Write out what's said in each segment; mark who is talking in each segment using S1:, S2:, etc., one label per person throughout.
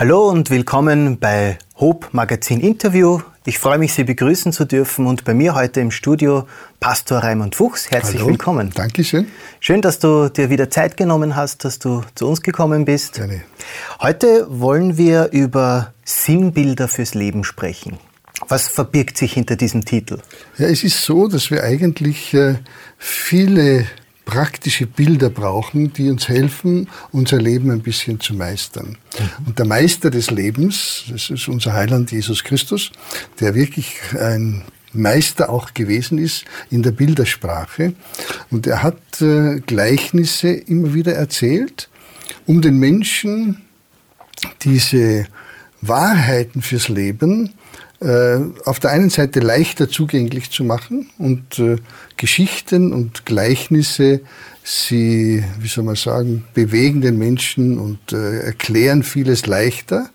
S1: Hallo und willkommen bei Hope Magazin Interview. Ich freue mich, Sie begrüßen zu dürfen und bei mir heute im Studio Pastor Raimund Fuchs. Herzlich
S2: Hallo.
S1: willkommen.
S2: Dankeschön.
S1: Schön, dass du dir wieder Zeit genommen hast, dass du zu uns gekommen bist.
S2: Gerne.
S1: Heute wollen wir über Sinnbilder fürs Leben sprechen. Was verbirgt sich hinter diesem Titel?
S2: Ja, es ist so, dass wir eigentlich äh, viele praktische Bilder brauchen, die uns helfen, unser Leben ein bisschen zu meistern. Mhm. Und der Meister des Lebens, das ist unser Heiland Jesus Christus, der wirklich ein Meister auch gewesen ist in der Bildersprache. Und er hat äh, Gleichnisse immer wieder erzählt, um den Menschen diese Wahrheiten fürs Leben äh, auf der einen Seite leichter zugänglich zu machen und äh, Geschichten und Gleichnisse, sie, wie soll man sagen, bewegen den Menschen und äh, erklären vieles leichter.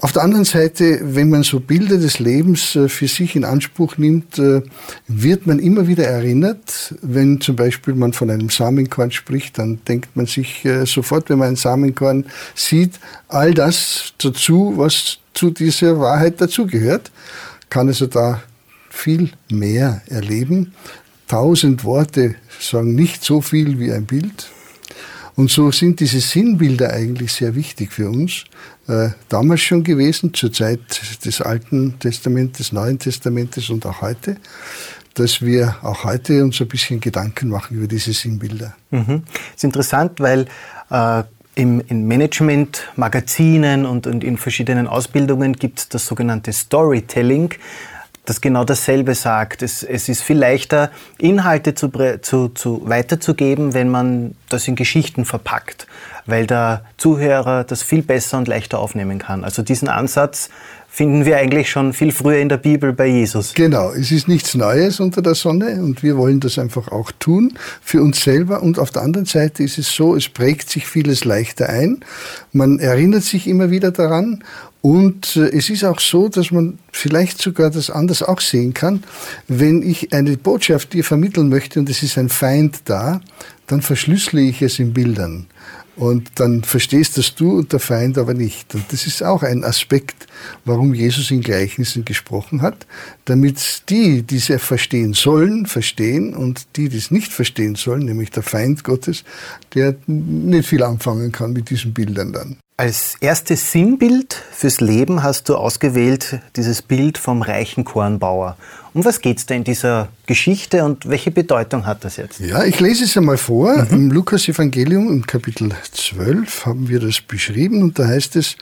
S2: Auf der anderen Seite, wenn man so Bilder des Lebens äh, für sich in Anspruch nimmt, äh, wird man immer wieder erinnert. Wenn zum Beispiel man von einem Samenkorn spricht, dann denkt man sich sofort, wenn man ein Samenkorn sieht, all das dazu, was zu dieser Wahrheit dazugehört, kann also da viel mehr erleben. Tausend Worte sagen nicht so viel wie ein Bild. Und so sind diese Sinnbilder eigentlich sehr wichtig für uns. Äh, damals schon gewesen, zur Zeit des Alten Testamentes, des Neuen Testamentes und auch heute, dass wir auch heute uns ein bisschen Gedanken machen über diese Sinnbilder.
S1: Mhm. Ist interessant, weil äh, im, in Management-Magazinen und, und in verschiedenen Ausbildungen gibt es das sogenannte Storytelling das genau dasselbe sagt. Es, es ist viel leichter, Inhalte zu, zu, zu weiterzugeben, wenn man das in Geschichten verpackt, weil der Zuhörer das viel besser und leichter aufnehmen kann. Also diesen Ansatz finden wir eigentlich schon viel früher in der Bibel bei Jesus.
S2: Genau, es ist nichts Neues unter der Sonne und wir wollen das einfach auch tun für uns selber. Und auf der anderen Seite ist es so, es prägt sich vieles leichter ein. Man erinnert sich immer wieder daran und äh, es ist auch so, dass man vielleicht sogar das anders auch sehen kann. Wenn ich eine Botschaft dir vermitteln möchte und es ist ein Feind da, dann verschlüssele ich es in Bildern. Und dann verstehst das du und der Feind aber nicht. Und das ist auch ein Aspekt, warum Jesus in Gleichnissen gesprochen hat, damit die, die es verstehen sollen, verstehen und die, die es nicht verstehen sollen, nämlich der Feind Gottes, der nicht viel anfangen kann mit diesen Bildern dann.
S1: Als erstes Sinnbild fürs Leben hast du ausgewählt dieses Bild vom reichen Kornbauer. Um was geht es da in dieser Geschichte und welche Bedeutung hat das jetzt?
S2: Ja, ich lese es einmal vor. Mhm. Im Lukas-Evangelium im Kapitel 12 haben wir das beschrieben und da heißt es,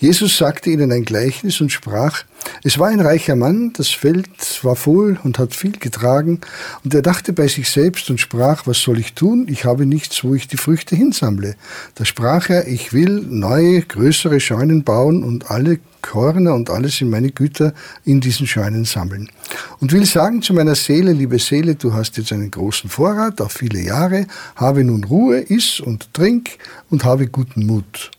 S2: Jesus sagte ihnen ein Gleichnis und sprach, es war ein reicher Mann, das Feld war voll und hat viel getragen und er dachte bei sich selbst und sprach, was soll ich tun? Ich habe nichts, wo ich die Früchte hinsammle. Da sprach er, ich will neue, größere Scheunen bauen und alle Körner und alles in meine Güter in diesen Scheunen sammeln. Und will sagen zu meiner Seele, liebe Seele, du hast jetzt einen großen Vorrat auf viele Jahre, habe nun Ruhe, iss und trink und habe guten Mut.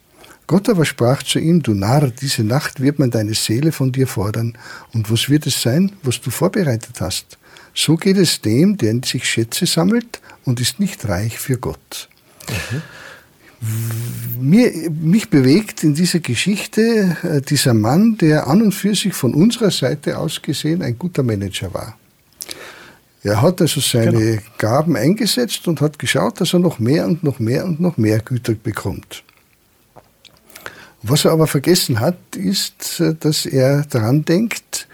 S2: Gott aber sprach zu ihm, du Narr, diese Nacht wird man deine Seele von dir fordern. Und was wird es sein, was du vorbereitet hast? So geht es dem, der sich Schätze sammelt und ist nicht reich für Gott. Mhm. Mir, mich bewegt in dieser Geschichte äh, dieser Mann, der an und für sich von unserer Seite aus gesehen ein guter Manager war. Er hat also seine genau. Gaben eingesetzt und hat geschaut, dass er noch mehr und noch mehr und noch mehr Güter bekommt. Was er aber vergessen hat, ist, äh, dass er daran denkt,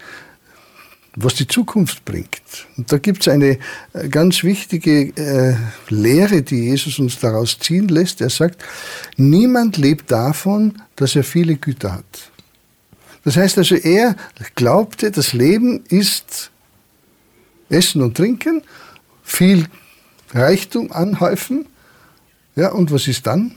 S2: was die Zukunft bringt. Und da gibt es eine äh, ganz wichtige äh, Lehre, die Jesus uns daraus ziehen lässt. Er sagt, niemand lebt davon, dass er viele Güter hat. Das heißt also, er glaubte, das Leben ist Essen und Trinken, viel Reichtum anhäufen. Ja, und was ist dann?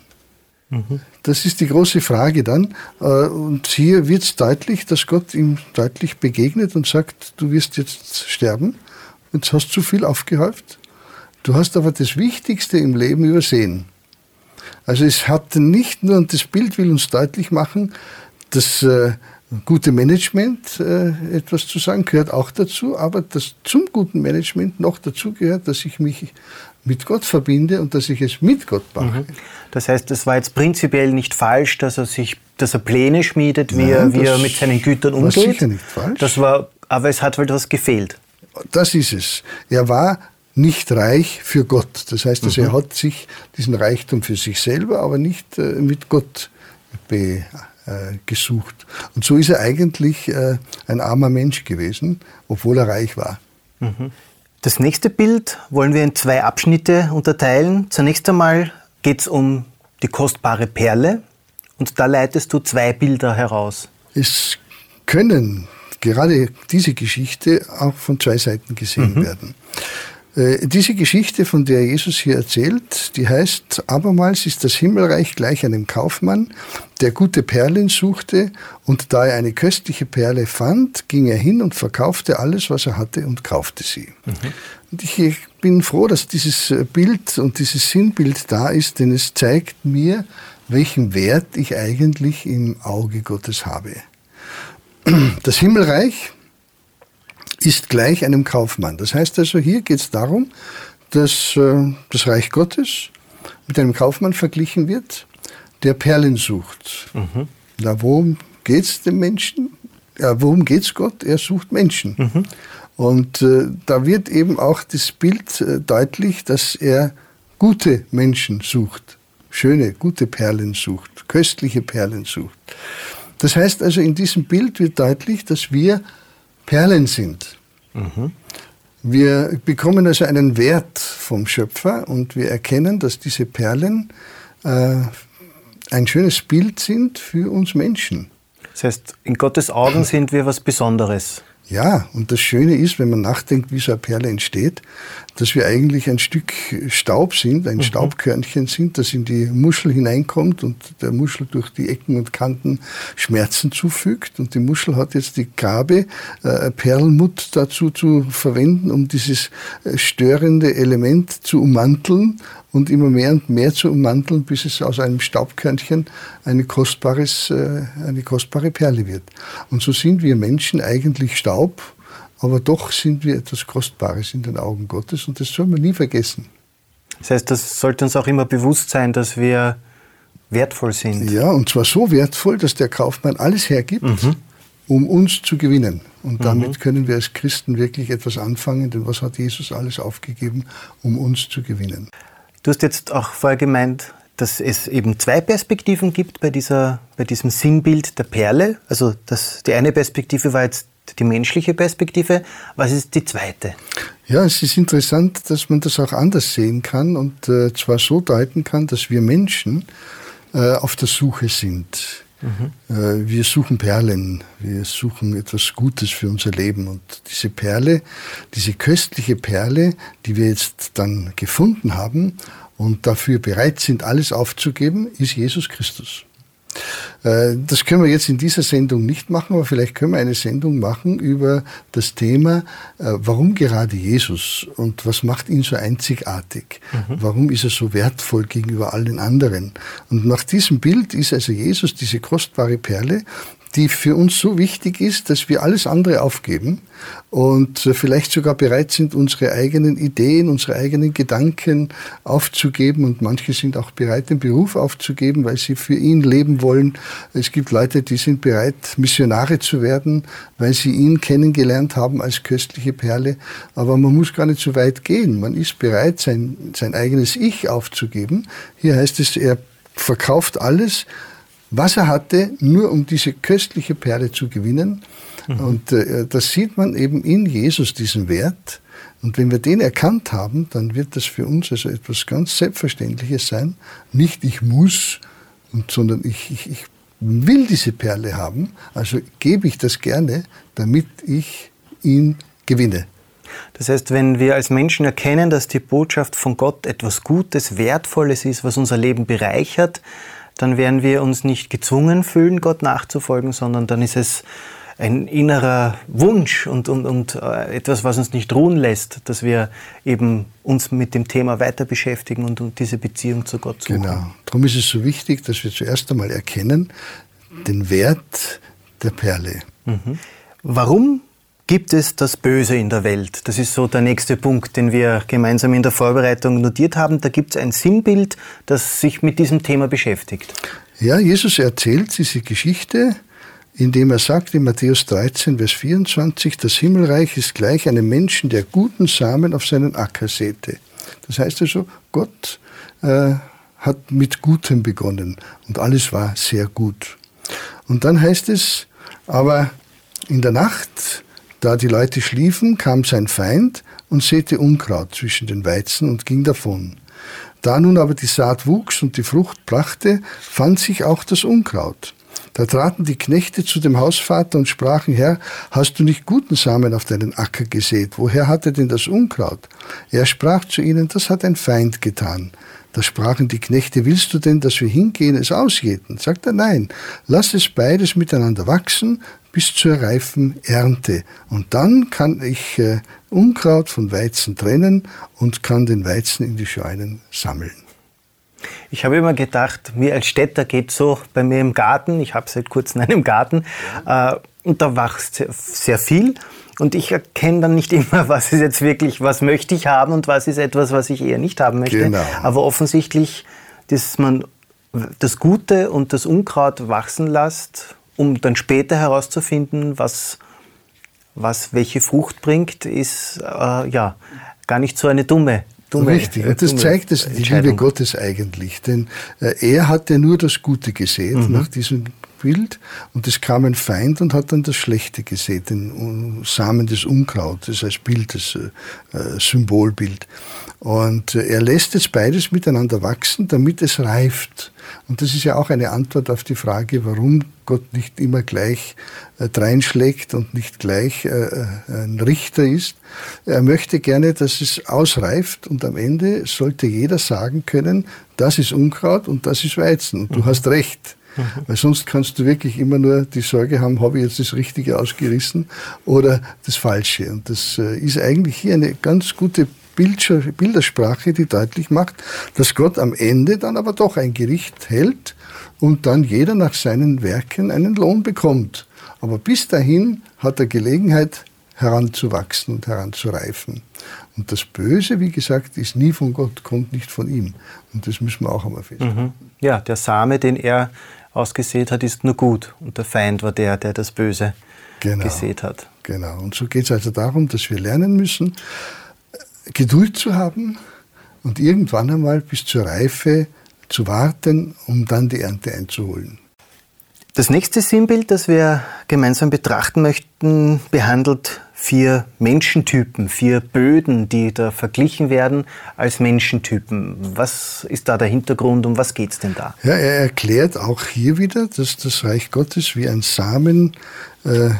S2: Das ist die große Frage dann. Äh, und hier wird es deutlich, dass Gott ihm deutlich begegnet und sagt, du wirst jetzt sterben. Jetzt hast du zu viel aufgehäuft. Du hast aber das Wichtigste im Leben übersehen. Also es hat nicht nur, und das Bild will uns deutlich machen, das äh, gute Management äh, etwas zu sagen, gehört auch dazu, aber das zum guten Management noch dazu gehört, dass ich mich mit Gott verbinde und dass ich es mit Gott mache. Mhm.
S1: Das heißt, es war jetzt prinzipiell nicht falsch, dass er sich, dass er Pläne schmiedet, wie, Nein, er, wie er mit seinen Gütern umgeht.
S2: War sicher nicht falsch.
S1: Das war, aber es hat halt was gefehlt.
S2: Das ist es. Er war nicht reich für Gott. Das heißt, also, mhm. er hat sich diesen Reichtum für sich selber, aber nicht äh, mit Gott be, äh, gesucht. Und so ist er eigentlich äh, ein armer Mensch gewesen, obwohl er reich war.
S1: Mhm. Das nächste Bild wollen wir in zwei Abschnitte unterteilen. Zunächst einmal geht es um die kostbare Perle und da leitest du zwei Bilder heraus.
S2: Es können gerade diese Geschichte auch von zwei Seiten gesehen mhm. werden. Äh, diese Geschichte, von der Jesus hier erzählt, die heißt, abermals ist das Himmelreich gleich einem Kaufmann, der gute Perlen suchte, und da er eine köstliche Perle fand, ging er hin und verkaufte alles, was er hatte, und kaufte sie. Mhm. Und ich bin froh, dass dieses Bild und dieses Sinnbild da ist, denn es zeigt mir, welchen Wert ich eigentlich im Auge Gottes habe. Das Himmelreich, ist gleich einem Kaufmann. Das heißt also, hier geht es darum, dass äh, das Reich Gottes mit einem Kaufmann verglichen wird, der Perlen sucht. Mhm. Na, worum geht es dem Menschen? Ja, worum geht es Gott? Er sucht Menschen. Mhm. Und äh, da wird eben auch das Bild äh, deutlich, dass er gute Menschen sucht, schöne, gute Perlen sucht, köstliche Perlen sucht. Das heißt also, in diesem Bild wird deutlich, dass wir Perlen sind. Mhm. Wir bekommen also einen Wert vom Schöpfer und wir erkennen, dass diese Perlen äh, ein schönes Bild sind für uns Menschen.
S1: Das heißt, in Gottes Augen sind wir was Besonderes.
S2: Ja, und das Schöne ist, wenn man nachdenkt, wie so eine Perle entsteht, dass wir eigentlich ein Stück Staub sind, ein mhm. Staubkörnchen sind, das in die Muschel hineinkommt und der Muschel durch die Ecken und Kanten Schmerzen zufügt. Und die Muschel hat jetzt die Gabe, äh, Perlmutt dazu zu verwenden, um dieses äh, störende Element zu ummanteln und immer mehr und mehr zu ummanteln, bis es aus einem Staubkörnchen eine, kostbares, äh, eine kostbare Perle wird. Und so sind wir Menschen eigentlich Staub, aber doch sind wir etwas Kostbares in den Augen Gottes und das soll man nie vergessen.
S1: Das heißt, das sollte uns auch immer bewusst sein, dass wir wertvoll sind.
S2: Ja, und zwar so wertvoll, dass der Kaufmann alles hergibt, mhm. um uns zu gewinnen. Und damit mhm. können wir als Christen wirklich etwas anfangen, denn was hat Jesus alles aufgegeben, um uns zu gewinnen?
S1: Du hast jetzt auch vorher gemeint, dass es eben zwei Perspektiven gibt bei, dieser, bei diesem Sinnbild der Perle. Also das, die eine Perspektive war jetzt die menschliche Perspektive. Was ist die zweite?
S2: Ja, es ist interessant, dass man das auch anders sehen kann und äh, zwar so deuten kann, dass wir Menschen äh, auf der Suche sind. Mhm. Wir suchen Perlen, wir suchen etwas Gutes für unser Leben. Und diese Perle, diese köstliche Perle, die wir jetzt dann gefunden haben und dafür bereit sind, alles aufzugeben, ist Jesus Christus. Äh, das können wir jetzt in dieser Sendung nicht machen, aber vielleicht können wir eine Sendung machen über das Thema, äh, warum gerade Jesus und was macht ihn so einzigartig? Mhm. Warum ist er so wertvoll gegenüber allen anderen? Und nach diesem Bild ist also Jesus diese kostbare Perle, die für uns so wichtig ist, dass wir alles andere aufgeben und vielleicht sogar bereit sind, unsere eigenen Ideen, unsere eigenen Gedanken aufzugeben. Und manche sind auch bereit, den Beruf aufzugeben, weil sie für ihn leben wollen. Es gibt Leute, die sind bereit, Missionare zu werden, weil sie ihn kennengelernt haben als köstliche Perle. Aber man muss gar nicht so weit gehen. Man ist bereit, sein, sein eigenes Ich aufzugeben. Hier heißt es, er verkauft alles, was er hatte, nur um diese köstliche Perle zu gewinnen. Mhm. Und äh, das sieht man eben in Jesus, diesen Wert. Und wenn wir den erkannt haben, dann wird das für uns also etwas ganz Selbstverständliches sein. Nicht ich muss, sondern ich, ich, ich will diese Perle haben, also gebe ich das gerne, damit ich ihn gewinne.
S1: Das heißt, wenn wir als Menschen erkennen, dass die Botschaft von Gott etwas Gutes, Wertvolles ist, was unser Leben bereichert, dann werden wir uns nicht gezwungen fühlen, Gott nachzufolgen, sondern dann ist es ein innerer Wunsch und, und, und äh, etwas, was uns nicht ruhen lässt, dass wir eben uns mit dem Thema weiter beschäftigen und, und diese Beziehung zu Gott suchen.
S2: Genau. Darum ist es so wichtig, dass wir zuerst einmal erkennen den Wert der Perle.
S1: Mhm. Warum Gibt es das Böse in der Welt? Das ist so der nächste Punkt, den wir gemeinsam in der Vorbereitung notiert haben. Da gibt es ein Sinnbild, das sich mit diesem Thema beschäftigt.
S2: Ja, Jesus erzählt diese Geschichte, indem er sagt in Matthäus 13, Vers 24, das Himmelreich ist gleich einem Menschen, der guten Samen auf seinen Acker säte. Das heißt also, Gott äh, hat mit Gutem begonnen und alles war sehr gut. Und dann heißt es, aber in der Nacht da die Leute schliefen, kam sein Feind und säte Unkraut zwischen den Weizen und ging davon. Da nun aber die Saat wuchs und die Frucht brachte, fand sich auch das Unkraut. Da traten die Knechte zu dem Hausvater und sprachen, Herr, hast du nicht guten Samen auf deinen Acker gesät? Woher hat er denn das Unkraut? Er sprach zu ihnen, das hat ein Feind getan. Da sprachen die Knechte, willst du denn, dass wir hingehen, es ausjäten? Sagt er, nein, lass es beides miteinander wachsen, bis zur reifen Ernte. Und dann kann ich äh, Unkraut von Weizen trennen und kann den Weizen in die Scheunen sammeln.
S1: Ich habe immer gedacht, mir als Städter geht so bei mir im Garten, ich habe seit kurzem einen Garten, äh, und da wächst sehr, sehr viel. Und ich erkenne dann nicht immer, was ist jetzt wirklich, was möchte ich haben und was ist etwas, was ich eher nicht haben möchte. Genau. Aber offensichtlich, dass man das Gute und das Unkraut wachsen lässt um dann später herauszufinden, was, was welche Frucht bringt, ist äh, ja gar nicht so eine dumme Dumme,
S2: Richtig, und das zeigt das, die Liebe Gottes eigentlich. Denn äh, er hat ja nur das Gute gesehen mhm. nach diesem Bild und es kam ein Feind und hat dann das Schlechte gesehen, den Samen des Unkrautes als Bild, das äh, äh, Symbolbild. Und äh, er lässt jetzt beides miteinander wachsen, damit es reift. Und das ist ja auch eine Antwort auf die Frage, warum Gott nicht immer gleich äh, dreinschlägt und nicht gleich äh, ein Richter ist. Er möchte gerne, dass es ausreift und am Ende sollte jeder sagen können, das ist Unkraut und das ist Weizen. Und du mhm. hast recht. Weil sonst kannst du wirklich immer nur die Sorge haben, habe ich jetzt das Richtige ausgerissen oder das Falsche. Und das äh, ist eigentlich hier eine ganz gute Bildersprache, die deutlich macht, dass Gott am Ende dann aber doch ein Gericht hält und dann jeder nach seinen Werken einen Lohn bekommt. Aber bis dahin hat er Gelegenheit, heranzuwachsen und heranzureifen. Und das Böse, wie gesagt, ist nie von Gott, kommt nicht von ihm. Und das müssen wir auch einmal feststellen. Mhm.
S1: Ja, der Same, den er ausgesät hat, ist nur gut. Und der Feind war der, der das Böse genau, gesät hat.
S2: Genau. Und so geht es also darum, dass wir lernen müssen, Geduld zu haben und irgendwann einmal bis zur Reife zu warten, um dann die Ernte einzuholen.
S1: Das nächste Sinnbild, das wir gemeinsam betrachten möchten, behandelt vier Menschentypen, vier Böden, die da verglichen werden als Menschentypen. Was ist da der Hintergrund, um was geht es denn da?
S2: Ja, er erklärt auch hier wieder, dass das Reich Gottes wie ein Samen äh,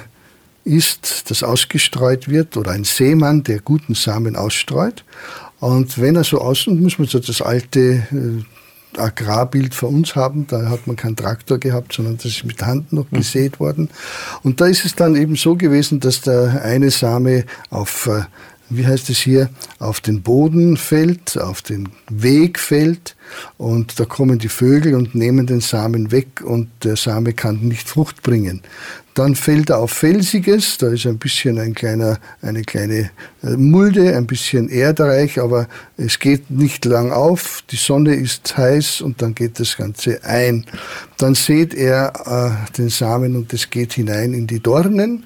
S2: ist, das ausgestreut wird, oder ein Seemann, der guten Samen ausstreut. Und wenn er so außen, muss man so das alte äh, Agrarbild für uns haben. Da hat man keinen Traktor gehabt, sondern das ist mit Hand noch mhm. gesät worden. Und da ist es dann eben so gewesen, dass der eine Same auf äh, wie heißt es hier, auf den Boden fällt, auf den Weg fällt und da kommen die Vögel und nehmen den Samen weg und der Same kann nicht Frucht bringen. Dann fällt er auf Felsiges, da ist ein bisschen ein kleiner, eine kleine äh, Mulde, ein bisschen erdreich, aber es geht nicht lang auf, die Sonne ist heiß und dann geht das Ganze ein. Dann seht er äh, den Samen und es geht hinein in die Dornen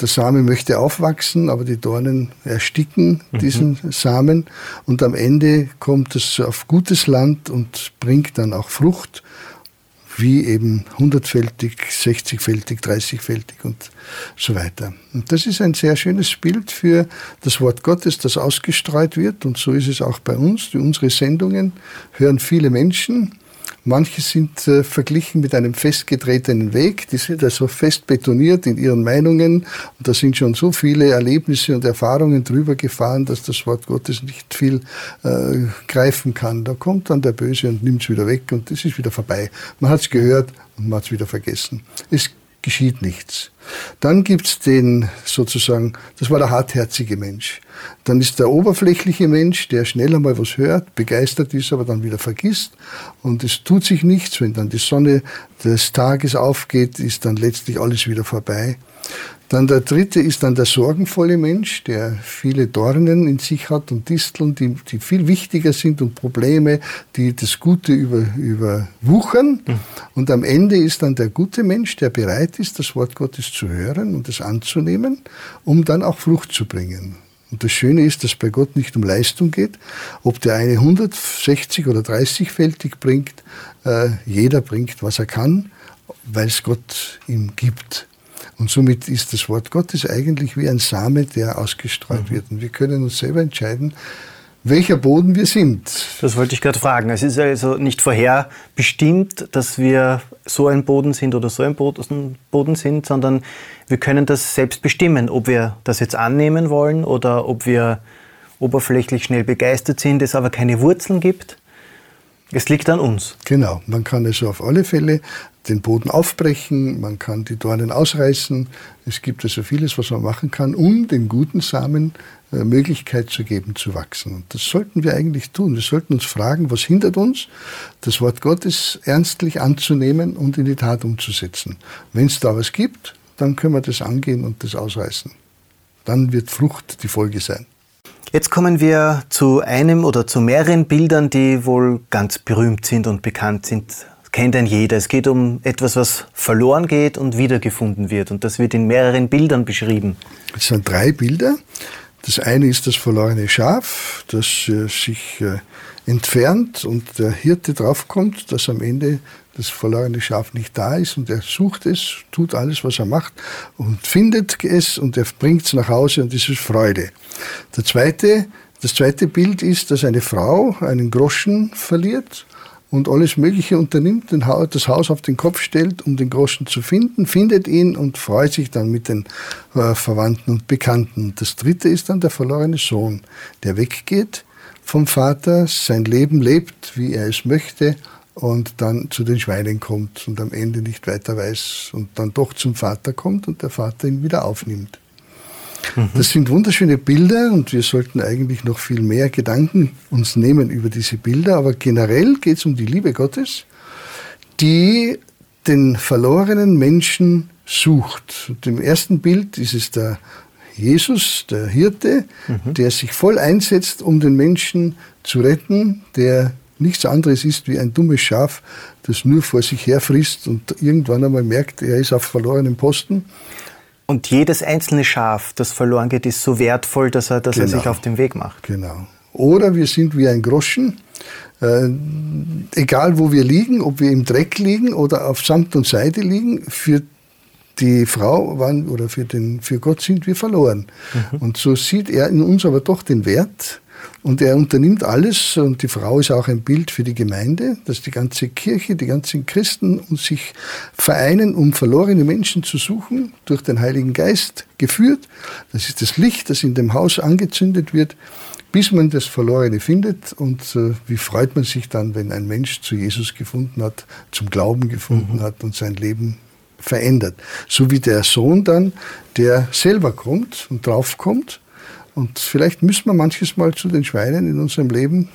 S2: der Same möchte aufwachsen, aber die Dornen ersticken mhm. diesen mhm. Samen und am Ende kommt es auf gutes Land und bringt dann auch Frucht, wie eben hundertfältig, sechzigfältig, dreißigfältig und so weiter. Und das ist ein sehr schönes Bild für das Wort Gottes, das ausgestreut wird und so ist es auch bei uns. Unsere Sendungen hören viele Menschen Manche sind äh, verglichen mit einem festgetretenen Weg, die sind also fest betoniert in ihren Meinungen und da sind schon so viele Erlebnisse und Erfahrungen drüber gefahren, dass das Wort Gottes nicht viel äh, greifen kann. Da kommt dann der Böse und nimmt es wieder weg und es ist wieder vorbei. Man hat es gehört und man hat es wieder vergessen. Es geschieht nichts. Dann gibt's den sozusagen, das war der hartherzige Mensch. Dann ist der oberflächliche Mensch, der schneller mal was hört, begeistert ist, aber dann wieder vergisst. Und es tut sich nichts. Wenn dann die Sonne des Tages aufgeht, ist dann letztlich alles wieder vorbei. Dann der dritte ist dann der sorgenvolle Mensch, der viele Dornen in sich hat und Disteln, die, die viel wichtiger sind und Probleme, die das Gute über, überwuchern. Mhm. Und am Ende ist dann der gute Mensch, der bereit ist, das Wort Gottes zu hören und es anzunehmen, um dann auch Frucht zu bringen. Und das Schöne ist, dass bei Gott nicht um Leistung geht. Ob der eine 160 oder 30-fältig bringt, äh, jeder bringt, was er kann, weil es Gott ihm gibt. Und somit ist das Wort Gottes eigentlich wie ein Same, der ausgestreut mhm. wird. Und wir können uns selber entscheiden, welcher Boden wir sind.
S1: Das wollte ich gerade fragen. Es ist also nicht vorherbestimmt, dass wir so ein Boden sind oder so ein Boden sind, sondern wir können das selbst bestimmen, ob wir das jetzt annehmen wollen oder ob wir oberflächlich schnell begeistert sind, es aber keine Wurzeln gibt. Es liegt an uns.
S2: Genau, man kann also auf alle Fälle den Boden aufbrechen, man kann die Dornen ausreißen. Es gibt also vieles, was man machen kann, um den guten Samen äh, Möglichkeit zu geben, zu wachsen. Und das sollten wir eigentlich tun. Wir sollten uns fragen, was hindert uns, das Wort Gottes ernstlich anzunehmen und in die Tat umzusetzen. Wenn es da was gibt, dann können wir das angehen und das ausreißen. Dann wird Frucht die Folge sein.
S1: Jetzt kommen wir zu einem oder zu mehreren Bildern, die wohl ganz berühmt sind und bekannt sind kennt ein jeder. Es geht um etwas, was verloren geht und wiedergefunden wird. Und das wird in mehreren Bildern beschrieben.
S2: Es sind drei Bilder. Das eine ist das verlorene Schaf, das äh, sich äh, entfernt und der Hirte draufkommt, dass am Ende das verlorene Schaf nicht da ist und er sucht es, tut alles, was er macht und findet es und er bringt es nach Hause und es ist Freude. Der zweite, das zweite Bild ist, dass eine Frau einen Groschen verliert und alles Mögliche unternimmt, das Haus auf den Kopf stellt, um den Groschen zu finden, findet ihn und freut sich dann mit den äh, Verwandten und Bekannten. Das dritte ist dann der verlorene Sohn, der weggeht vom Vater, sein Leben lebt, wie er es möchte und dann zu den Schweinen kommt und am Ende nicht weiter weiß und dann doch zum Vater kommt und der Vater ihn wieder aufnimmt. Mhm. Das sind wunderschöne Bilder und wir sollten eigentlich noch viel mehr Gedanken uns nehmen über diese Bilder. Aber generell geht es um die Liebe Gottes, die den verlorenen Menschen sucht. Und Im ersten Bild ist es der Jesus, der Hirte, mhm. der sich voll einsetzt, um den Menschen zu retten, der nichts anderes ist wie ein dummes Schaf, das nur vor sich her frisst und irgendwann einmal merkt, er ist auf verlorenem Posten.
S1: Und jedes einzelne Schaf, das verloren geht, ist so wertvoll, dass er, dass genau. er sich auf den Weg macht.
S2: Genau. Oder wir sind wie ein Groschen, äh, egal wo wir liegen, ob wir im Dreck liegen oder auf Samt und Seide liegen, für die Frau waren, oder für, den, für Gott sind wir verloren. Mhm. Und so sieht er in uns aber doch den Wert und er unternimmt alles, und die Frau ist auch ein Bild für die Gemeinde, dass die ganze Kirche, die ganzen Christen sich vereinen, um verlorene Menschen zu suchen, durch den Heiligen Geist geführt. Das ist das Licht, das in dem Haus angezündet wird, bis man das Verlorene findet. Und äh, wie freut man sich dann, wenn ein Mensch zu Jesus gefunden hat, zum Glauben gefunden mhm. hat und sein Leben verändert. So wie der Sohn dann, der selber kommt und draufkommt und vielleicht müssen wir manches Mal zu den Schweinen in unserem Leben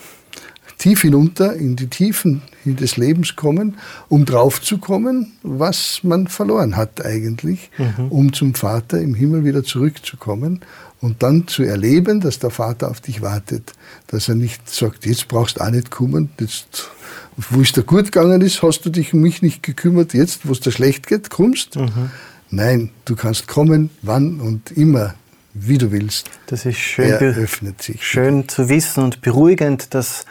S2: tief hinunter, in die Tiefen des Lebens kommen, um draufzukommen, was man verloren hat eigentlich, mhm. um zum Vater im Himmel wieder zurückzukommen und dann zu erleben, dass der Vater auf dich wartet, dass er nicht sagt, jetzt brauchst du auch nicht kommen, jetzt, wo es dir gut gegangen ist, hast du dich um mich nicht gekümmert, jetzt, wo es dir schlecht geht, kommst. Mhm. Nein, du kannst kommen, wann und immer wie du willst.
S1: Das ist schön,
S2: er öffnet sich.
S1: schön zu wissen und beruhigend, dass,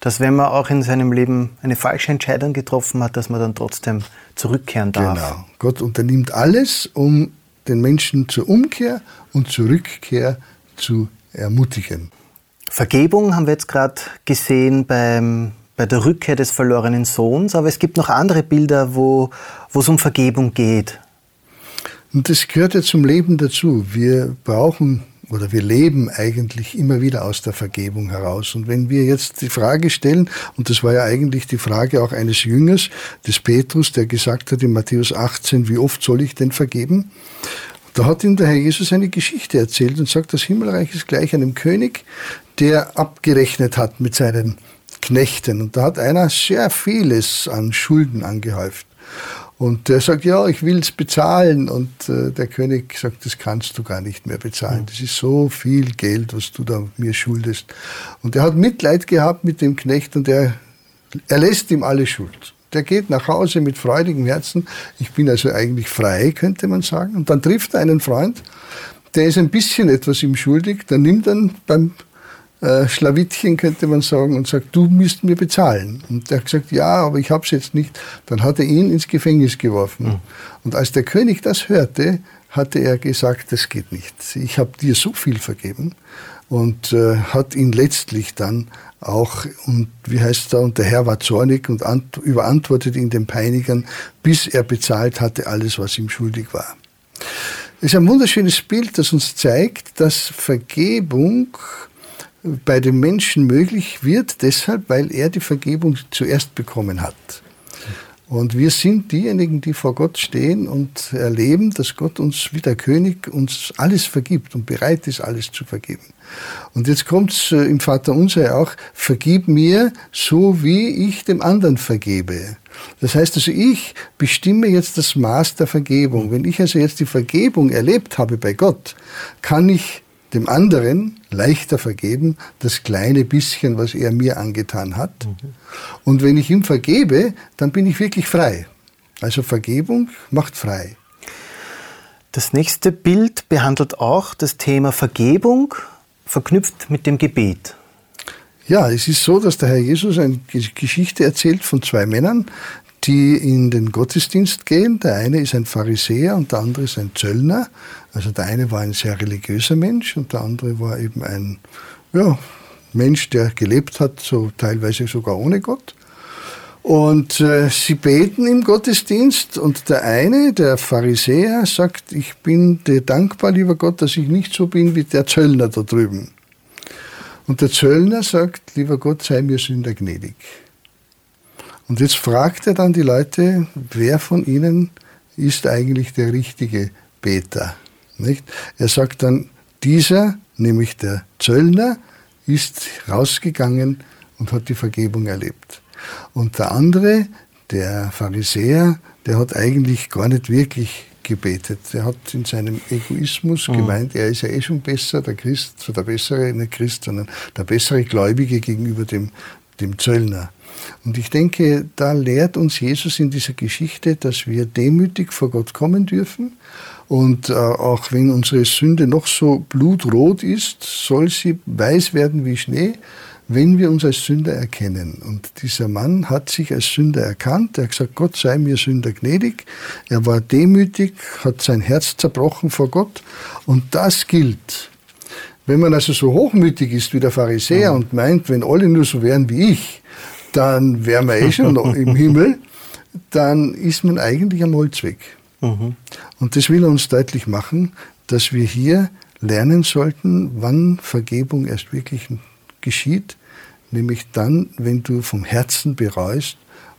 S1: dass wenn man auch in seinem Leben eine falsche Entscheidung getroffen hat, dass man dann trotzdem zurückkehren darf. Genau.
S2: Gott unternimmt alles, um den Menschen zur Umkehr und zur Rückkehr zu ermutigen.
S1: Vergebung haben wir jetzt gerade gesehen beim, bei der Rückkehr des verlorenen Sohns, aber es gibt noch andere Bilder, wo es um Vergebung geht.
S2: Und das gehört ja zum Leben dazu. Wir brauchen oder wir leben eigentlich immer wieder aus der Vergebung heraus. Und wenn wir jetzt die Frage stellen, und das war ja eigentlich die Frage auch eines Jüngers, des Petrus, der gesagt hat in Matthäus 18, wie oft soll ich denn vergeben? Da hat ihm der Herr Jesus eine Geschichte erzählt und sagt, das Himmelreich ist gleich einem König, der abgerechnet hat mit seinen Knechten. Und da hat einer sehr vieles an Schulden angehäuft. Und der sagt, ja, ich will es bezahlen. Und äh, der König sagt, das kannst du gar nicht mehr bezahlen. Das ist so viel Geld, was du da mir schuldest. Und er hat Mitleid gehabt mit dem Knecht und er, er lässt ihm alle Schuld. Der geht nach Hause mit freudigem Herzen. Ich bin also eigentlich frei, könnte man sagen. Und dann trifft er einen Freund, der ist ein bisschen etwas ihm schuldig. Der nimmt dann beim äh, Schlawittchen, könnte man sagen, und sagt, du müsst mir bezahlen. Und der hat gesagt, ja, aber ich hab's jetzt nicht. Dann hat er ihn ins Gefängnis geworfen. Mhm. Und als der König das hörte, hatte er gesagt, das geht nicht. Ich habe dir so viel vergeben und äh, hat ihn letztlich dann auch, und wie heißt da, und der Herr war zornig und überantwortete ihn den Peinigern, bis er bezahlt hatte alles, was ihm schuldig war. Es ist ein wunderschönes Bild, das uns zeigt, dass Vergebung bei dem Menschen möglich wird, deshalb, weil er die Vergebung zuerst bekommen hat. Und wir sind diejenigen, die vor Gott stehen und erleben, dass Gott uns wie der König uns alles vergibt und bereit ist, alles zu vergeben. Und jetzt kommt es äh, im Vater Unser auch, vergib mir, so wie ich dem anderen vergebe. Das heißt also, ich bestimme jetzt das Maß der Vergebung. Wenn ich also jetzt die Vergebung erlebt habe bei Gott, kann ich dem anderen leichter vergeben, das kleine bisschen, was er mir angetan hat. Mhm. Und wenn ich ihm vergebe, dann bin ich wirklich frei. Also Vergebung macht frei.
S1: Das nächste Bild behandelt auch das Thema Vergebung, verknüpft mit dem Gebet.
S2: Ja, es ist so, dass der Herr Jesus eine Geschichte erzählt von zwei Männern, die in den Gottesdienst gehen. Der eine ist ein Pharisäer und der andere ist ein Zöllner. Also der eine war ein sehr religiöser Mensch und der andere war eben ein ja, Mensch, der gelebt hat, so teilweise sogar ohne Gott. Und äh, sie beten im Gottesdienst und der eine, der Pharisäer, sagt, ich bin dir dankbar, lieber Gott, dass ich nicht so bin wie der Zöllner da drüben. Und der Zöllner sagt, lieber Gott, sei mir Sünder gnädig. Und jetzt fragt er dann die Leute, wer von ihnen ist eigentlich der richtige Beter? Nicht? Er sagt dann, dieser, nämlich der Zöllner, ist rausgegangen und hat die Vergebung erlebt. Und der andere, der Pharisäer, der hat eigentlich gar nicht wirklich gebetet. Er hat in seinem Egoismus mhm. gemeint, er ist ja eh schon besser, der Christ, der bessere, nicht Christ, sondern der bessere Gläubige gegenüber dem, dem Zöllner. Und ich denke, da lehrt uns Jesus in dieser Geschichte, dass wir demütig vor Gott kommen dürfen. Und äh, auch wenn unsere Sünde noch so blutrot ist, soll sie weiß werden wie Schnee, wenn wir uns als Sünder erkennen. Und dieser Mann hat sich als Sünder erkannt. Er hat gesagt, Gott sei mir Sünder gnädig. Er war demütig, hat sein Herz zerbrochen vor Gott. Und das gilt. Wenn man also so hochmütig ist wie der Pharisäer mhm. und meint, wenn alle nur so wären wie ich, dann wären wir eh schon im Himmel, dann ist man eigentlich am Holzweg. Mhm. Und das will er uns deutlich machen, dass wir hier lernen sollten, wann Vergebung erst wirklich geschieht, nämlich dann, wenn du vom Herzen bereust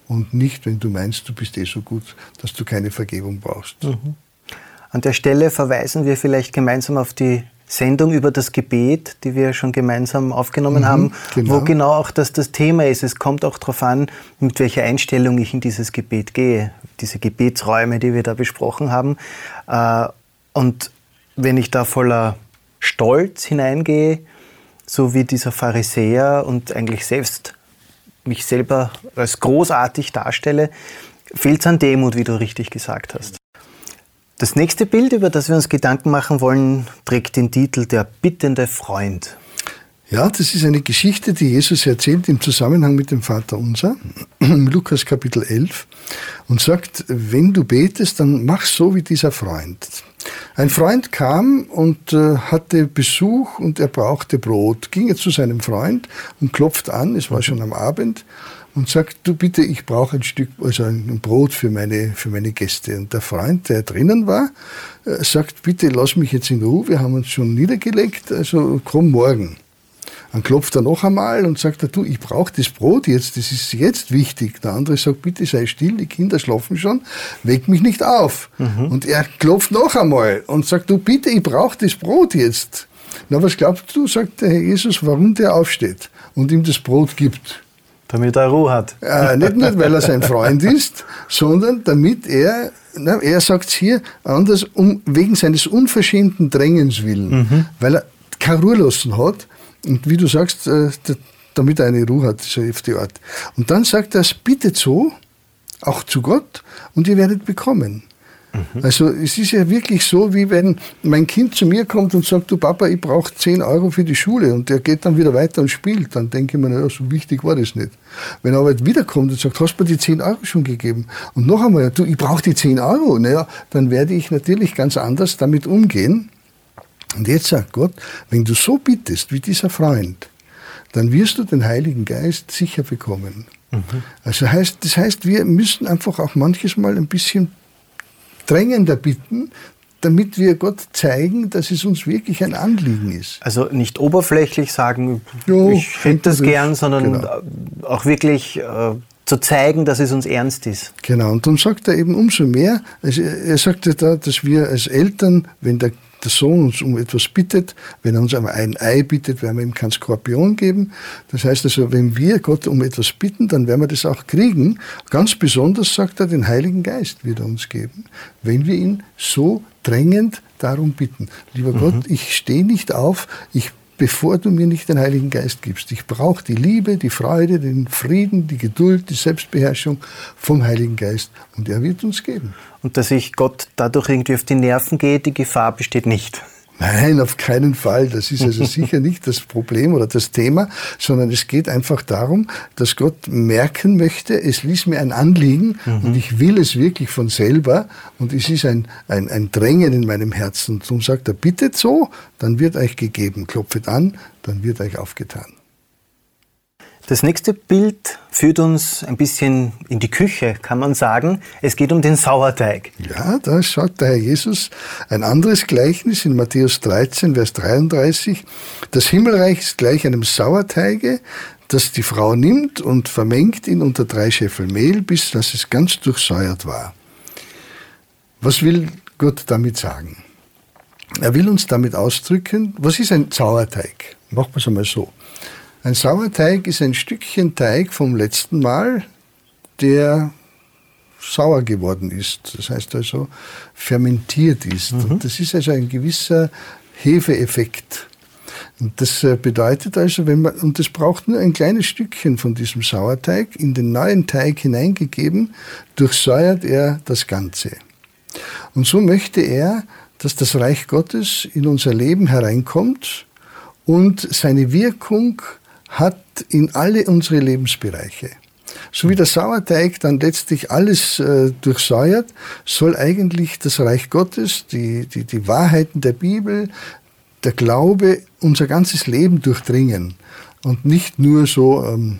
S2: und nicht, wenn du meinst, du bist eh so gut, dass du keine Vergebung brauchst. Mhm.
S1: An der Stelle verweisen wir vielleicht gemeinsam auf die Sendung über das Gebet, die wir schon gemeinsam aufgenommen mhm, haben, genau. wo genau auch das das Thema ist. Es kommt auch darauf an, mit welcher Einstellung ich in dieses Gebet gehe, diese Gebetsräume, die wir da besprochen haben. Äh, und wenn ich da voller Stolz hineingehe, so wie dieser Pharisäer und eigentlich selbst mich selber als großartig darstelle, fehlt es an Demut, wie du richtig gesagt hast. Das nächste Bild, über das wir uns Gedanken machen wollen, trägt den Titel Der bittende Freund.
S2: Ja, das ist eine Geschichte, die Jesus erzählt im Zusammenhang mit dem Vater Unser, Lukas Kapitel 11, und sagt, wenn du betest, dann mach so wie dieser Freund. Ein Freund kam und äh, hatte Besuch und er brauchte Brot, ging er zu seinem Freund und klopft an, es war schon am Abend, und sagt, du bitte, ich brauche ein Stück, also ein Brot für meine, für meine Gäste. Und der Freund, der drinnen war, äh, sagt, bitte lass mich jetzt in Ruhe, wir haben uns schon niedergelegt, also komm morgen. Dann klopft er noch einmal und sagt, du, ich brauche das Brot jetzt, das ist jetzt wichtig. Der andere sagt, bitte sei still, die Kinder schlafen schon, weck mich nicht auf. Mhm. Und er klopft noch einmal und sagt, du, bitte, ich brauche das Brot jetzt. Na, was glaubst du, sagt der Herr Jesus, warum der aufsteht und ihm das Brot gibt?
S1: Damit er Ruhe hat.
S2: Äh, nicht nur, weil er sein Freund ist, sondern damit er, na, er sagt es hier anders, um, wegen seines unverschämten Drängens willen, mhm. weil er keine Ruhe lassen hat und wie du sagst, äh, damit er eine Ruhe hat, so auf die Art. Und dann sagt er, bittet so, auch zu Gott, und ihr werdet bekommen. Mhm. Also es ist ja wirklich so, wie wenn mein Kind zu mir kommt und sagt, du Papa, ich brauche 10 Euro für die Schule und der geht dann wieder weiter und spielt, dann denke ich mir, naja, so wichtig war das nicht. Wenn er aber wiederkommt und sagt, hast du mir die 10 Euro schon gegeben? Und noch einmal, du, ich brauche die 10 Euro, naja, dann werde ich natürlich ganz anders damit umgehen. Und jetzt sagt Gott, wenn du so bittest wie dieser Freund, dann wirst du den Heiligen Geist sicher bekommen. Mhm. Also heißt, das heißt, wir müssen einfach auch manches Mal ein bisschen drängender bitten, damit wir Gott zeigen, dass es uns wirklich ein Anliegen ist.
S1: Also nicht oberflächlich sagen, jo, ich hätte das gern, sondern genau. auch wirklich äh, zu zeigen, dass es uns ernst ist.
S2: Genau, und dann sagt er eben umso mehr, also er sagte da, dass wir als Eltern, wenn der der Sohn uns um etwas bittet, wenn er uns einmal ein Ei bittet, werden wir ihm kein Skorpion geben. Das heißt also, wenn wir Gott um etwas bitten, dann werden wir das auch kriegen. Ganz besonders, sagt er, den Heiligen Geist wird er uns geben, wenn wir ihn so drängend darum bitten. Lieber mhm. Gott, ich stehe nicht auf, ich bevor du mir nicht den Heiligen Geist gibst. Ich brauche die Liebe, die Freude, den Frieden, die Geduld, die Selbstbeherrschung vom Heiligen Geist. Und er wird uns geben.
S1: Und dass ich Gott dadurch irgendwie auf die Nerven gehe, die Gefahr besteht nicht.
S2: Nein, auf keinen Fall. Das ist also sicher nicht das Problem oder das Thema, sondern es geht einfach darum, dass Gott merken möchte, es ließ mir ein Anliegen mhm. und ich will es wirklich von selber und es ist ein, ein, ein Drängen in meinem Herzen. Und darum sagt er, bittet so, dann wird euch gegeben. Klopfet an, dann wird euch aufgetan.
S1: Das nächste Bild führt uns ein bisschen in die Küche, kann man sagen. Es geht um den Sauerteig.
S2: Ja, da schaut der Herr Jesus ein anderes Gleichnis in Matthäus 13, Vers 33. Das Himmelreich ist gleich einem Sauerteige, das die Frau nimmt und vermengt ihn unter drei Scheffel Mehl, bis dass es ganz durchsäuert war. Was will Gott damit sagen? Er will uns damit ausdrücken, was ist ein Sauerteig? Machen wir es einmal so. Ein Sauerteig ist ein Stückchen Teig vom letzten Mal, der sauer geworden ist. Das heißt also fermentiert ist. Mhm. Das ist also ein gewisser Hefeeffekt. Und das äh, bedeutet also, wenn man, und das braucht nur ein kleines Stückchen von diesem Sauerteig, in den neuen Teig hineingegeben, durchsäuert er das Ganze. Und so möchte er, dass das Reich Gottes in unser Leben hereinkommt und seine Wirkung hat in alle unsere Lebensbereiche. So wie der Sauerteig dann letztlich alles äh, durchsäuert, soll eigentlich das Reich Gottes, die, die, die Wahrheiten der Bibel, der Glaube unser ganzes Leben durchdringen. Und nicht nur so ähm,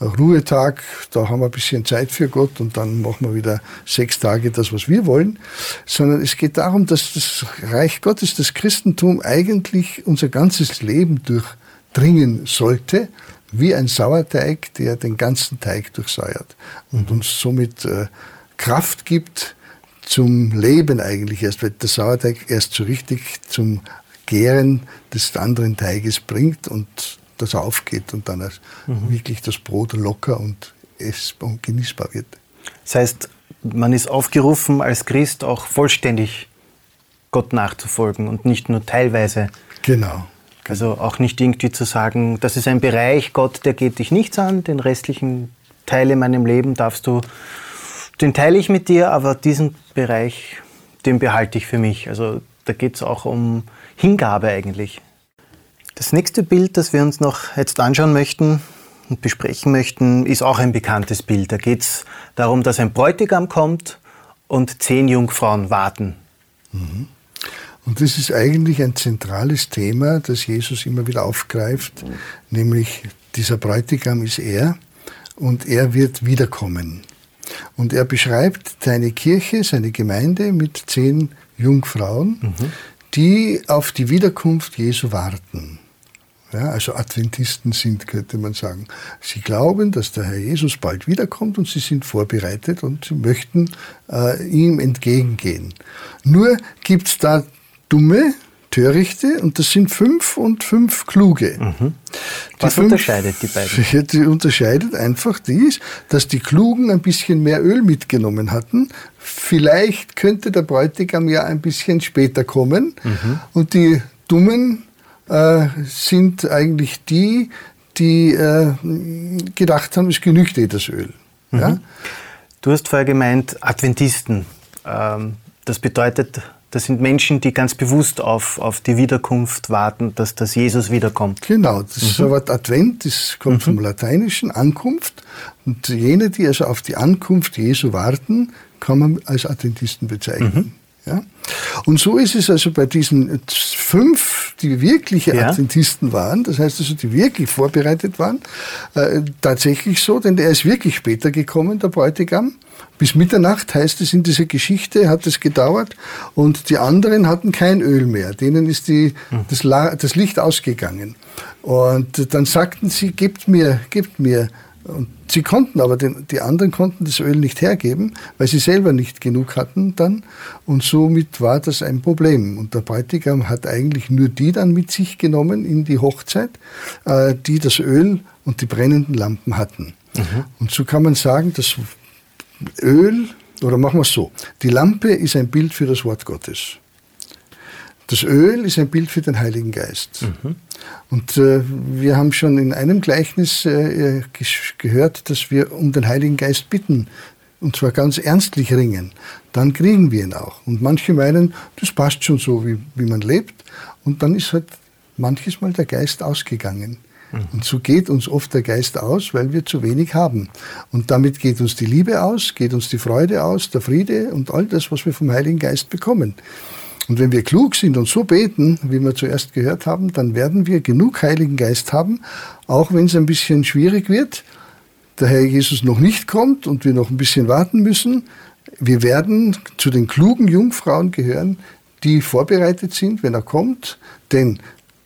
S2: Ruhetag, da haben wir ein bisschen Zeit für Gott und dann machen wir wieder sechs Tage das, was wir wollen, sondern es geht darum, dass das Reich Gottes, das Christentum eigentlich unser ganzes Leben durchdringen dringen sollte, wie ein Sauerteig, der den ganzen Teig durchsäuert und uns somit äh, Kraft gibt zum Leben eigentlich erst, weil der Sauerteig erst so richtig zum Gären des anderen Teiges bringt und das aufgeht und dann mhm. wirklich das Brot locker und essbar und genießbar wird.
S1: Das heißt, man ist aufgerufen, als Christ auch vollständig Gott nachzufolgen und nicht nur teilweise.
S2: Genau.
S1: Also auch nicht irgendwie zu sagen, das ist ein Bereich, Gott, der geht dich nichts an, den restlichen Teil in meinem Leben darfst du, den teile ich mit dir, aber diesen Bereich, den behalte ich für mich. Also da geht es auch um Hingabe eigentlich. Das nächste Bild, das wir uns noch jetzt anschauen möchten und besprechen möchten, ist auch ein bekanntes Bild. Da geht es darum, dass ein Bräutigam kommt und zehn Jungfrauen warten.
S2: Mhm. Und das ist eigentlich ein zentrales Thema, das Jesus immer wieder aufgreift, nämlich dieser Bräutigam ist er und er wird wiederkommen. Und er beschreibt seine Kirche, seine Gemeinde mit zehn Jungfrauen, mhm. die auf die Wiederkunft Jesu warten. Ja, also Adventisten sind, könnte man sagen. Sie glauben, dass der Herr Jesus bald wiederkommt und sie sind vorbereitet und sie möchten äh, ihm entgegengehen. Nur gibt es da dumme, Törichte und das sind fünf und fünf Kluge. Mhm.
S1: Was fünf, unterscheidet die beiden?
S2: Die unterscheidet einfach dies, dass die Klugen ein bisschen mehr Öl mitgenommen hatten. Vielleicht könnte der Bräutigam ja ein bisschen später kommen. Mhm. Und die Dummen äh, sind eigentlich die, die äh, gedacht haben, es genügt eh das Öl. Mhm. Ja?
S1: Du hast vorher gemeint, Adventisten. Ähm, das bedeutet, das sind Menschen, die ganz bewusst auf, auf die Wiederkunft warten, dass, dass Jesus wiederkommt.
S2: Genau, das mhm. Wort Advent das kommt mhm. vom Lateinischen, Ankunft. Und jene, die also auf die Ankunft Jesu warten, kann man als Adventisten bezeichnen. Mhm. Ja? Und so ist es also bei diesen fünf, die wirkliche ja. Adventisten waren, das heißt also, die wirklich vorbereitet waren, äh, tatsächlich so, denn der ist wirklich später gekommen, der Bräutigam. Bis Mitternacht heißt es in dieser Geschichte, hat es gedauert und die anderen hatten kein Öl mehr. Denen ist die, hm. das, das Licht ausgegangen. Und dann sagten sie, gebt mir, gebt mir und sie konnten aber, den, die anderen konnten das Öl nicht hergeben, weil sie selber nicht genug hatten dann. Und somit war das ein Problem. Und der Bräutigam hat eigentlich nur die dann mit sich genommen in die Hochzeit, äh, die das Öl und die brennenden Lampen hatten. Mhm. Und so kann man sagen, das Öl, oder machen wir es so, die Lampe ist ein Bild für das Wort Gottes. Das Öl ist ein Bild für den Heiligen Geist. Mhm. Und äh, wir haben schon in einem Gleichnis äh, gehört, dass wir um den Heiligen Geist bitten. Und zwar ganz ernstlich ringen. Dann kriegen wir ihn auch. Und manche meinen, das passt schon so, wie, wie man lebt. Und dann ist halt manches Mal der Geist ausgegangen. Mhm. Und so geht uns oft der Geist aus, weil wir zu wenig haben. Und damit geht uns die Liebe aus, geht uns die Freude aus, der Friede und all das, was wir vom Heiligen Geist bekommen. Und wenn wir klug sind und so beten, wie wir zuerst gehört haben, dann werden wir genug Heiligen Geist haben, auch wenn es ein bisschen schwierig wird, der Herr Jesus noch nicht kommt und wir noch ein bisschen warten müssen. Wir werden zu den klugen Jungfrauen gehören, die vorbereitet sind, wenn er kommt, denn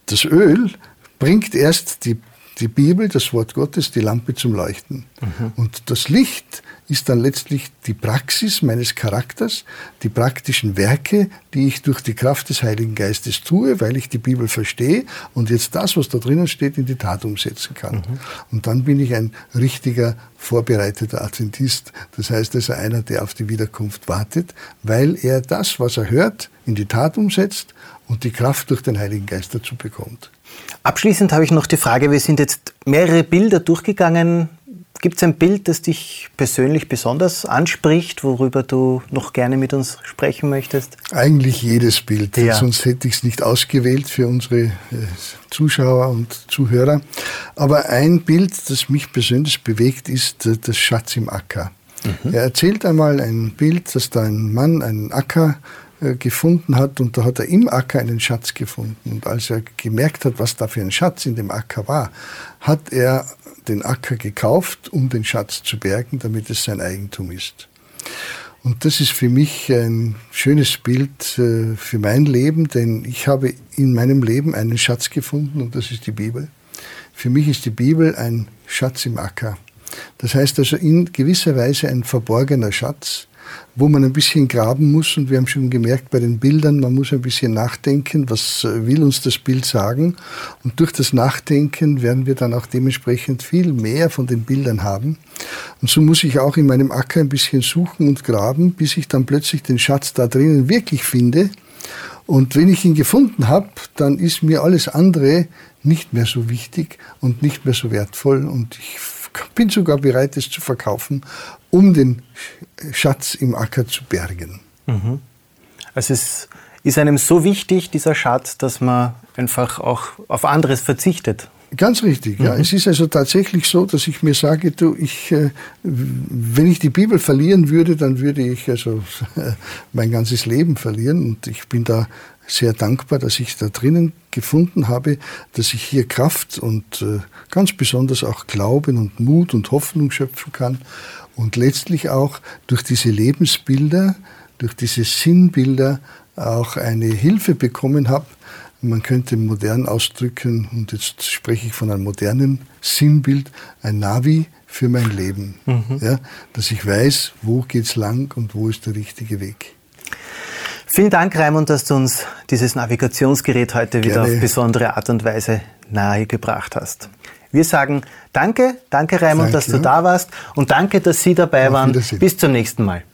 S2: das Öl bringt erst die die Bibel, das Wort Gottes, die Lampe zum Leuchten. Mhm. Und das Licht ist dann letztlich die Praxis meines Charakters, die praktischen Werke, die ich durch die Kraft des Heiligen Geistes tue, weil ich die Bibel verstehe und jetzt das, was da drinnen steht, in die Tat umsetzen kann. Mhm. Und dann bin ich ein richtiger, vorbereiteter Adventist. Das heißt also einer, der auf die Wiederkunft wartet, weil er das, was er hört, in die Tat umsetzt und die Kraft durch den Heiligen Geist dazu bekommt.
S1: Abschließend habe ich noch die Frage, wir sind jetzt mehrere Bilder durchgegangen. Gibt es ein Bild, das dich persönlich besonders anspricht, worüber du noch gerne mit uns sprechen möchtest?
S2: Eigentlich jedes Bild, ja. sonst hätte ich es nicht ausgewählt für unsere äh, Zuschauer und Zuhörer. Aber ein Bild, das mich persönlich bewegt, ist äh, das Schatz im Acker. Mhm. Er erzählt einmal ein Bild, dass da ein Mann einen Acker äh, gefunden hat und da hat er im Acker einen Schatz gefunden. Und als er gemerkt hat, was da für ein Schatz in dem Acker war, hat er den Acker gekauft, um den Schatz zu bergen, damit es sein Eigentum ist. Und das ist für mich ein schönes Bild äh, für mein Leben, denn ich habe in meinem Leben einen Schatz gefunden und das ist die Bibel. Für mich ist die Bibel ein Schatz im Acker. Das heißt also in gewisser Weise ein verborgener Schatz, wo man ein bisschen graben muss. Und wir haben schon gemerkt bei den Bildern, man muss ein bisschen nachdenken, was will uns das Bild sagen. Und durch das Nachdenken werden wir dann auch dementsprechend viel mehr von den Bildern haben. Und so muss ich auch in meinem Acker ein bisschen suchen und graben, bis ich dann plötzlich den Schatz da drinnen wirklich finde. Und wenn ich ihn gefunden habe, dann ist mir alles andere nicht mehr so wichtig und nicht mehr so wertvoll. Und ich bin sogar bereit, es zu verkaufen, um den Schatz im Acker zu bergen. Mhm.
S1: Also es ist einem so wichtig, dieser Schatz, dass man einfach auch auf anderes verzichtet.
S2: Ganz richtig, ja. Mhm. Es ist also tatsächlich so, dass ich mir sage, du, ich, äh, wenn ich die Bibel verlieren würde, dann würde ich also mein ganzes Leben verlieren. Und ich bin da sehr dankbar, dass ich da drinnen gefunden habe, dass ich hier Kraft und äh, ganz besonders auch Glauben und Mut und Hoffnung schöpfen kann und letztlich auch durch diese Lebensbilder, durch diese Sinnbilder auch eine Hilfe bekommen habe. Man könnte modern ausdrücken, und jetzt spreche ich von einem modernen Sinnbild, ein Navi für mein Leben. Mhm. Ja, dass ich weiß, wo geht's lang und wo ist der richtige Weg.
S1: Vielen Dank, Raimund, dass du uns dieses Navigationsgerät heute wieder Gerne. auf besondere Art und Weise nahegebracht hast. Wir sagen Danke, danke Raimund, danke. dass du da warst und danke, dass Sie dabei auf waren. Bis zum nächsten Mal.